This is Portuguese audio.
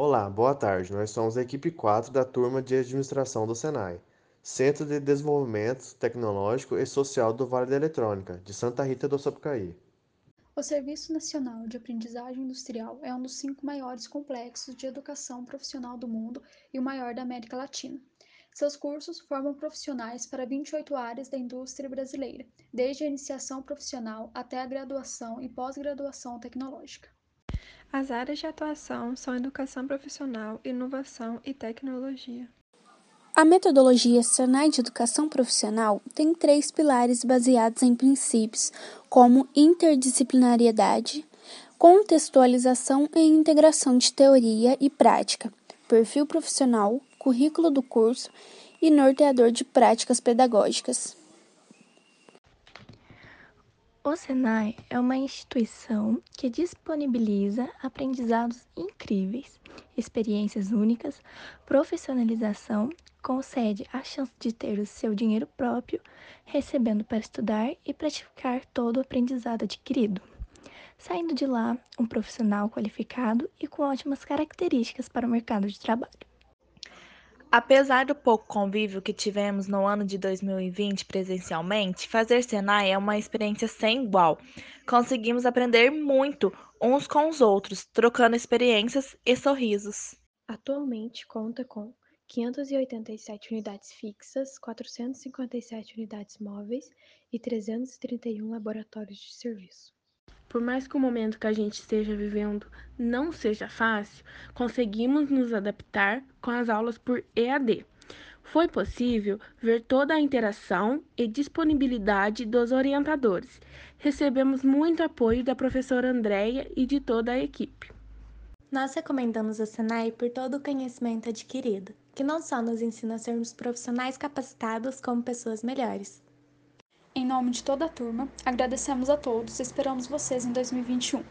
Olá, boa tarde. Nós somos a equipe 4 da turma de administração do Senai, Centro de Desenvolvimento Tecnológico e Social do Vale da Eletrônica, de Santa Rita do Sapucaí. O Serviço Nacional de Aprendizagem Industrial é um dos cinco maiores complexos de educação profissional do mundo e o maior da América Latina. Seus cursos formam profissionais para 28 áreas da indústria brasileira, desde a iniciação profissional até a graduação e pós-graduação tecnológica. As áreas de atuação são educação profissional, inovação e tecnologia. A metodologia Senai de Educação Profissional tem três pilares baseados em princípios como interdisciplinariedade, contextualização e integração de teoria e prática, perfil profissional, currículo do curso e norteador de práticas pedagógicas. O Senai é uma instituição que disponibiliza aprendizados incríveis, experiências únicas, profissionalização, concede a chance de ter o seu dinheiro próprio, recebendo para estudar e praticar todo o aprendizado adquirido. Saindo de lá, um profissional qualificado e com ótimas características para o mercado de trabalho. Apesar do pouco convívio que tivemos no ano de 2020 presencialmente, fazer Senai é uma experiência sem igual. Conseguimos aprender muito uns com os outros, trocando experiências e sorrisos. Atualmente conta com 587 unidades fixas, 457 unidades móveis e 331 laboratórios de serviço. Por mais que o momento que a gente esteja vivendo não seja fácil, conseguimos nos adaptar com as aulas por EAD. Foi possível ver toda a interação e disponibilidade dos orientadores. Recebemos muito apoio da professora Andréia e de toda a equipe. Nós recomendamos a Senai por todo o conhecimento adquirido, que não só nos ensina a sermos profissionais capacitados como pessoas melhores, em nome de toda a turma, agradecemos a todos e esperamos vocês em 2021.